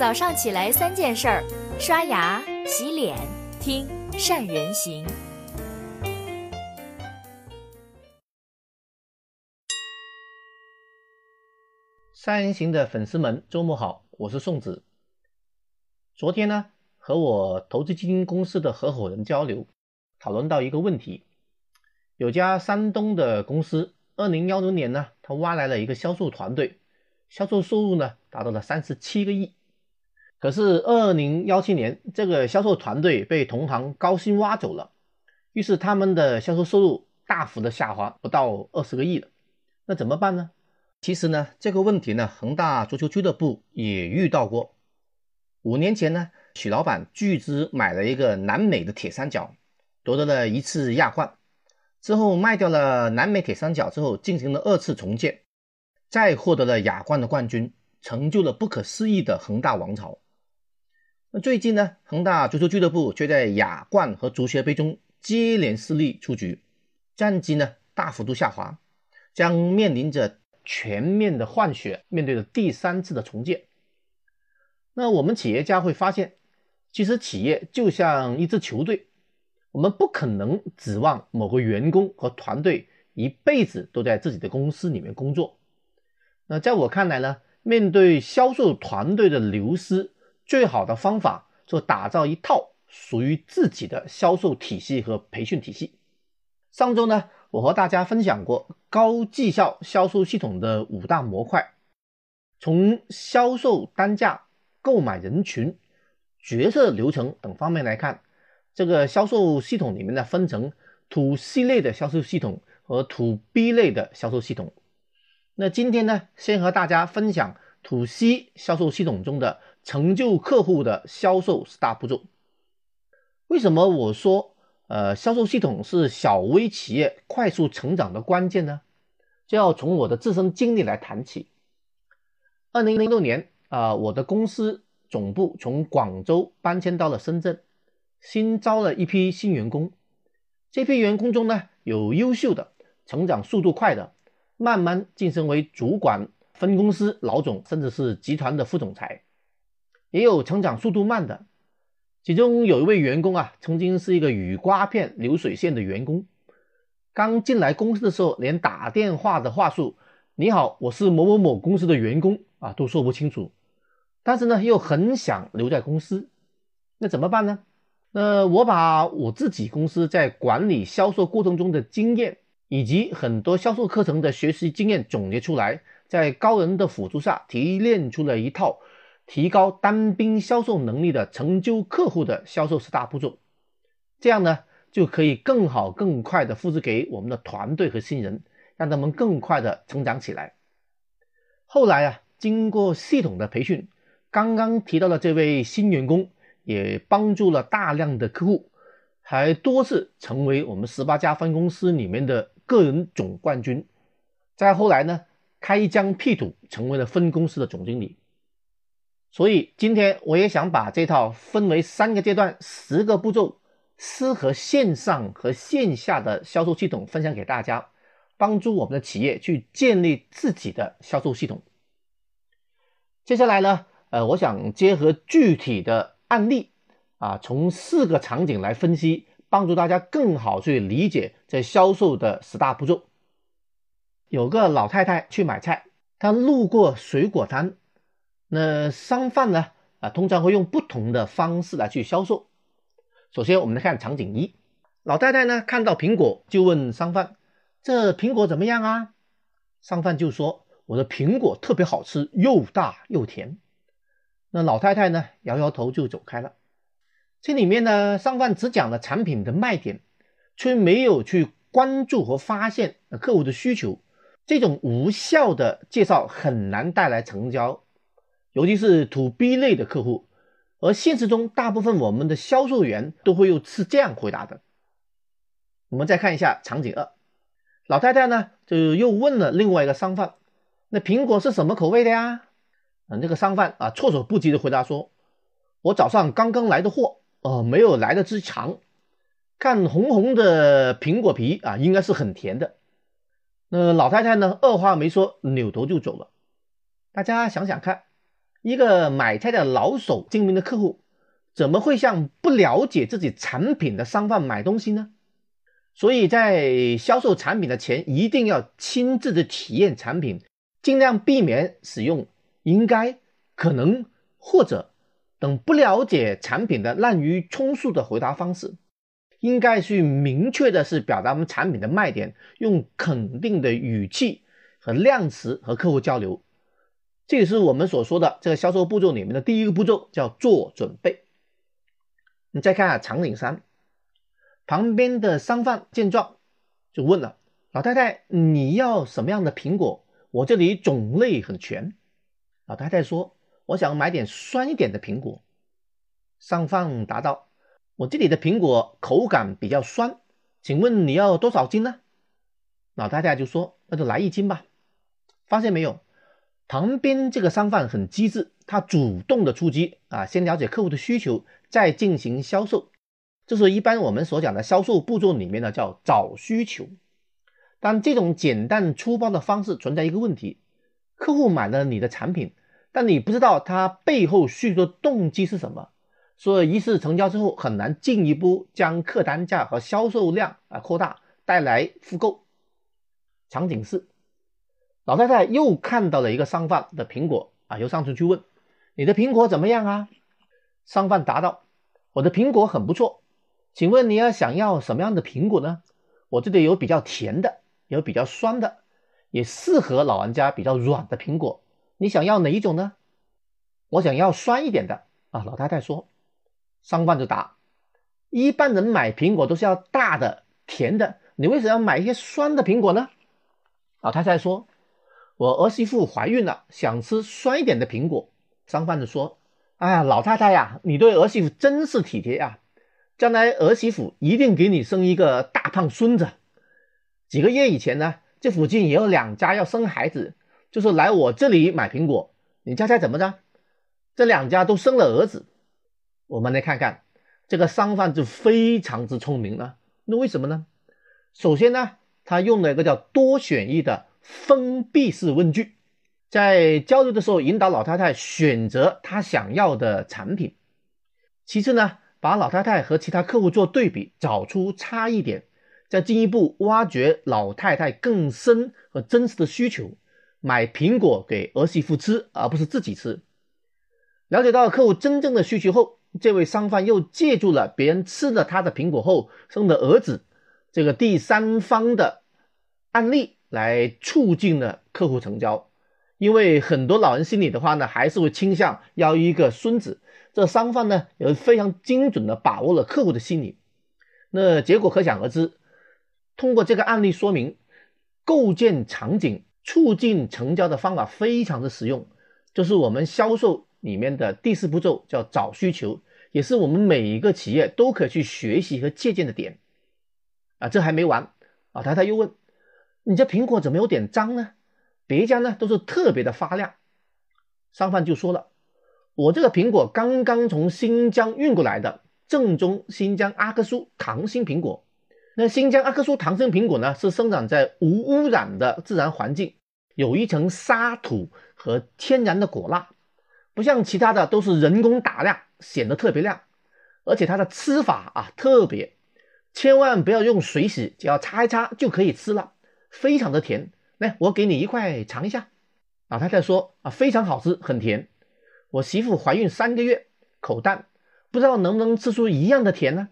早上起来三件事儿：刷牙、洗脸、听善人行。善人行的粉丝们，周末好，我是宋子。昨天呢，和我投资基金公司的合伙人交流，讨论到一个问题：有家山东的公司，二零幺零年呢，他挖来了一个销售团队，销售收入呢达到了三十七个亿。可是二零幺七年，这个销售团队被同行高薪挖走了，于是他们的销售收入大幅的下滑，不到二十个亿了。那怎么办呢？其实呢，这个问题呢，恒大足球俱乐部也遇到过。五年前呢，许老板巨资买了一个南美的铁三角，夺得了一次亚冠，之后卖掉了南美铁三角之后，进行了二次重建，再获得了亚冠的冠军，成就了不可思议的恒大王朝。那最近呢，恒大足球俱乐部却在亚冠和足协杯中接连失利出局，战绩呢大幅度下滑，将面临着全面的换血，面对着第三次的重建。那我们企业家会发现，其实企业就像一支球队，我们不可能指望某个员工和团队一辈子都在自己的公司里面工作。那在我看来呢，面对销售团队的流失，最好的方法就打造一套属于自己的销售体系和培训体系。上周呢，我和大家分享过高绩效销售系统的五大模块，从销售单价、购买人群、决策流程等方面来看，这个销售系统里面呢分成 To C 类的销售系统和 To B 类的销售系统。那今天呢，先和大家分享 To C 销售系统中的。成就客户的销售十大步骤。为什么我说呃销售系统是小微企业快速成长的关键呢？就要从我的自身经历来谈起。二零零六年啊，我的公司总部从广州搬迁到了深圳，新招了一批新员工。这批员工中呢，有优秀的，成长速度快的，慢慢晋升为主管、分公司老总，甚至是集团的副总裁。也有成长速度慢的，其中有一位员工啊，曾经是一个雨刮片流水线的员工，刚进来公司的时候，连打电话的话术“你好，我是某某某公司的员工”啊都说不清楚，但是呢，又很想留在公司，那怎么办呢？那我把我自己公司在管理销售过程中的经验，以及很多销售课程的学习经验总结出来，在高人的辅助下提炼出了一套。提高单兵销售能力的成就客户的销售十大步骤，这样呢就可以更好、更快的复制给我们的团队和新人，让他们更快的成长起来。后来啊，经过系统的培训，刚刚提到的这位新员工也帮助了大量的客户，还多次成为我们十八家分公司里面的个人总冠军。再后来呢，开疆辟土，成为了分公司的总经理。所以今天我也想把这套分为三个阶段、十个步骤，适合线上和线下的销售系统分享给大家，帮助我们的企业去建立自己的销售系统。接下来呢，呃，我想结合具体的案例啊，从四个场景来分析，帮助大家更好去理解这销售的十大步骤。有个老太太去买菜，她路过水果摊。那商贩呢？啊，通常会用不同的方式来去销售。首先，我们来看场景一，老太太呢看到苹果就问商贩：“这苹果怎么样啊？”商贩就说：“我的苹果特别好吃，又大又甜。”那老太太呢摇摇头就走开了。这里面呢，商贩只讲了产品的卖点，却没有去关注和发现客户的需求。这种无效的介绍很难带来成交。尤其是 To B 类的客户，而现实中大部分我们的销售员都会用是这样回答的。我们再看一下场景二，老太太呢就又问了另外一个商贩：“那苹果是什么口味的呀？”啊，那个商贩啊措手不及的回答说：“我早上刚刚来的货，哦，没有来得及尝，看红红的苹果皮啊，应该是很甜的。”那老太太呢二话没说，扭头就走了。大家想想看。一个买菜的老手、精明的客户，怎么会向不了解自己产品的商贩买东西呢？所以在销售产品的前，一定要亲自的体验产品，尽量避免使用“应该”“可能”或者等不了解产品的滥竽充数的回答方式。应该去明确的是表达我们产品的卖点，用肯定的语气和量词和客户交流。这也是我们所说的这个销售步骤里面的第一个步骤，叫做准备。你再看下场景三，旁边的商贩见状就问了：“老太太，你要什么样的苹果？我这里种类很全。”老太太说：“我想买点酸一点的苹果。”商贩答道：“我这里的苹果口感比较酸，请问你要多少斤呢？”老太太就说：“那就来一斤吧。”发现没有？旁边这个商贩很机智，他主动的出击啊，先了解客户的需求，再进行销售。这是一般我们所讲的销售步骤里面呢，叫找需求。但这种简单粗暴的方式存在一个问题：客户买了你的产品，但你不知道他背后需求的动机是什么，所以一次成交之后很难进一步将客单价和销售量啊扩大，带来复购。场景四。老太太又看到了一个商贩的苹果啊，又上前去问：“你的苹果怎么样啊？”商贩答道：“我的苹果很不错，请问你要想要什么样的苹果呢？我这里有比较甜的，有比较酸的，也适合老人家比较软的苹果。你想要哪一种呢？”“我想要酸一点的。”啊，老太太说。商贩就答：“一般人买苹果都是要大的、甜的，你为什么要买一些酸的苹果呢？”老太太说。我儿媳妇怀孕了，想吃酸一点的苹果。商贩子说：“哎呀，老太太呀，你对儿媳妇真是体贴呀！将来儿媳妇一定给你生一个大胖孙子。”几个月以前呢，这附近也有两家要生孩子，就是来我这里买苹果。你猜猜怎么着？这两家都生了儿子。我们来看看这个商贩就非常之聪明了。那为什么呢？首先呢，他用了一个叫多选一的。封闭式问句，在交流的时候引导老太太选择她想要的产品。其次呢，把老太太和其他客户做对比，找出差异点，再进一步挖掘老太太更深和真实的需求，买苹果给儿媳妇吃，而不是自己吃。了解到客户真正的需求后，这位商贩又借助了别人吃了他的苹果后生的儿子这个第三方的案例。来促进了客户成交，因为很多老人心里的话呢，还是会倾向要一个孙子。这商贩呢，也非常精准的把握了客户的心理。那结果可想而知。通过这个案例说明，构建场景促进成交的方法非常的实用，就是我们销售里面的第四步骤，叫找需求，也是我们每一个企业都可以去学习和借鉴的点。啊，这还没完，老太太又问。你这苹果怎么有点脏呢？别家呢都是特别的发亮。商贩就说了：“我这个苹果刚刚从新疆运过来的，正宗新疆阿克苏糖心苹果。那新疆阿克苏糖心苹果呢，是生长在无污染的自然环境，有一层沙土和天然的果蜡，不像其他的都是人工打亮，显得特别亮。而且它的吃法啊特别，千万不要用水洗，只要擦一擦就可以吃了。”非常的甜，来，我给你一块尝一下。老太太说啊，非常好吃，很甜。我媳妇怀孕三个月，口淡，不知道能不能吃出一样的甜呢？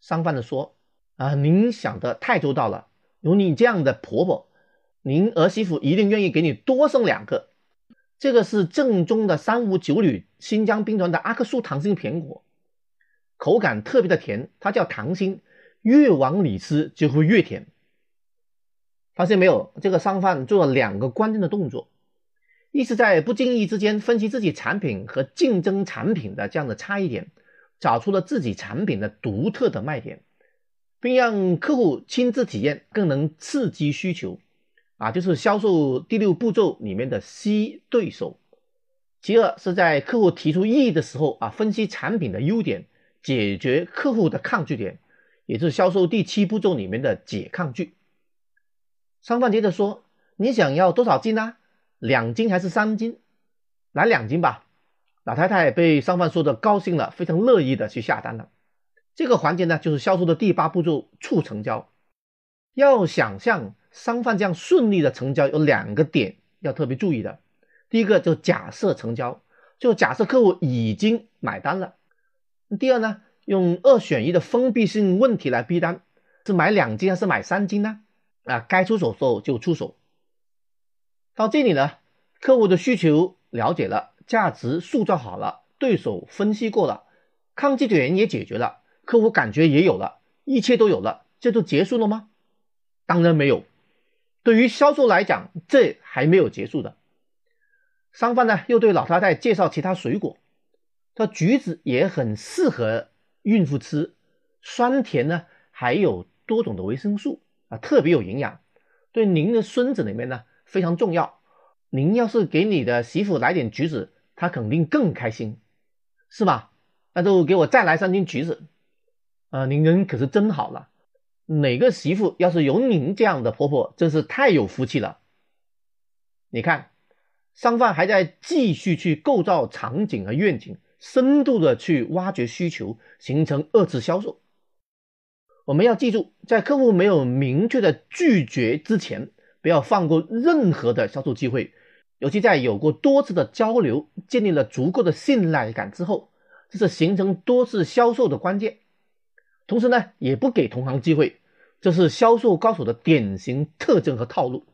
商贩子说啊，您想的太周到了，有你这样的婆婆，您儿媳妇一定愿意给你多生两个。这个是正宗的三五九旅新疆兵团的阿克苏糖心苹果，口感特别的甜，它叫糖心，越往里吃就会越甜。发现没有，这个商贩做了两个关键的动作，一是在不经意之间分析自己产品和竞争产品的这样的差异点，找出了自己产品的独特的卖点，并让客户亲自体验，更能刺激需求，啊，就是销售第六步骤里面的吸对手。其二是在客户提出异议的时候啊，分析产品的优点，解决客户的抗拒点，也就是销售第七步骤里面的解抗拒。商贩接着说：“你想要多少斤呢？两斤还是三斤？”来两斤吧。老太太被商贩说的高兴了，非常乐意的去下单了。这个环节呢，就是销售的第八步骤促成交。要想象商贩这样顺利的成交，有两个点要特别注意的。第一个就假设成交，就假设客户已经买单了。第二呢，用二选一的封闭性问题来逼单，是买两斤还是买三斤呢？啊，该出手时候就出手。到这里呢，客户的需求了解了，价值塑造好了，对手分析过了，抗拒点也解决了，客户感觉也有了，一切都有了，这就结束了吗？当然没有。对于销售来讲，这还没有结束的。商贩呢，又对老太太介绍其他水果，说橘子也很适合孕妇吃，酸甜呢，还有多种的维生素啊，特别有营养，对您的孙子里面呢非常重要。您要是给你的媳妇来点橘子，她肯定更开心，是吧？那就给我再来三斤橘子，啊，您人可是真好了。哪个媳妇要是有您这样的婆婆，真是太有福气了。你看，商贩还在继续去构造场景和愿景，深度的去挖掘需求，形成二次销售。我们要记住，在客户没有明确的拒绝之前，不要放过任何的销售机会。尤其在有过多次的交流，建立了足够的信赖感之后，这是形成多次销售的关键。同时呢，也不给同行机会，这是销售高手的典型特征和套路。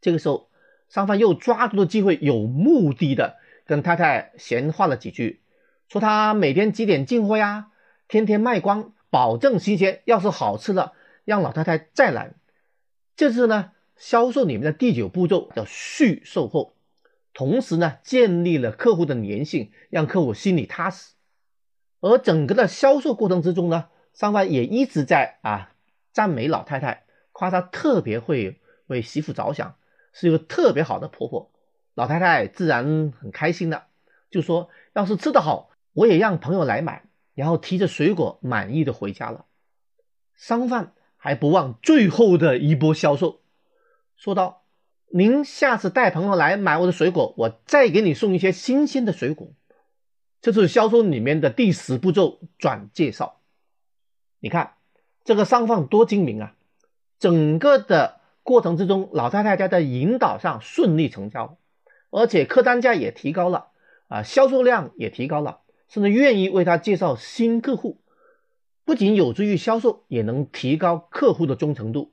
这个时候，商贩又抓住了机会，有目的的跟太太闲话了几句，说他每天几点进货呀，天天卖光，保证新鲜。要是好吃了，让老太太再来。这是呢，销售里面的第九步骤叫续售后，同时呢，建立了客户的粘性，让客户心里踏实。而整个的销售过程之中呢，商贩也一直在啊赞美老太太，夸她特别会为媳妇着想，是一个特别好的婆婆。老太太自然很开心的，就说要是吃得好，我也让朋友来买，然后提着水果满意的回家了。商贩还不忘最后的一波销售，说道：“您下次带朋友来买我的水果，我再给你送一些新鲜的水果。”这是销售里面的第十步骤转介绍。你看这个商贩多精明啊！整个的过程之中，老太太在引导上顺利成交，而且客单价也提高了啊，销售量也提高了，甚至愿意为他介绍新客户，不仅有助于销售，也能提高客户的忠诚度。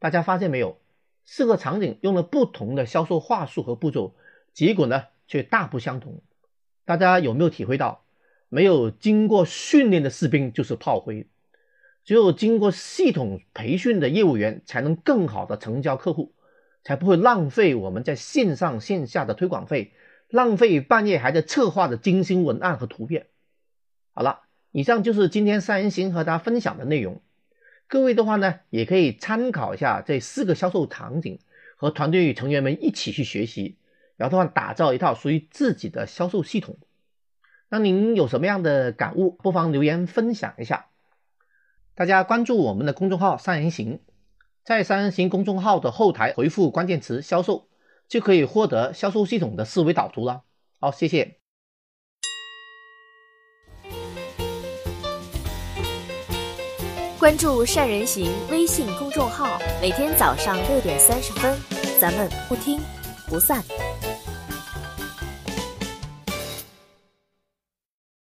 大家发现没有？四个场景用了不同的销售话术和步骤，结果呢却大不相同。大家有没有体会到，没有经过训练的士兵就是炮灰？只有经过系统培训的业务员，才能更好的成交客户，才不会浪费我们在线上线下的推广费，浪费半夜还在策划的精心文案和图片。好了，以上就是今天三人行和大家分享的内容。各位的话呢，也可以参考一下这四个销售场景，和团队成员们一起去学习，然后的话打造一套属于自己的销售系统。那您有什么样的感悟，不妨留言分享一下。大家关注我们的公众号“三人行”，在“三人行”公众号的后台回复关键词“销售”，就可以获得销售系统的思维导图了。好，谢谢。关注“善人行”微信公众号，每天早上六点三十分，咱们不听不散。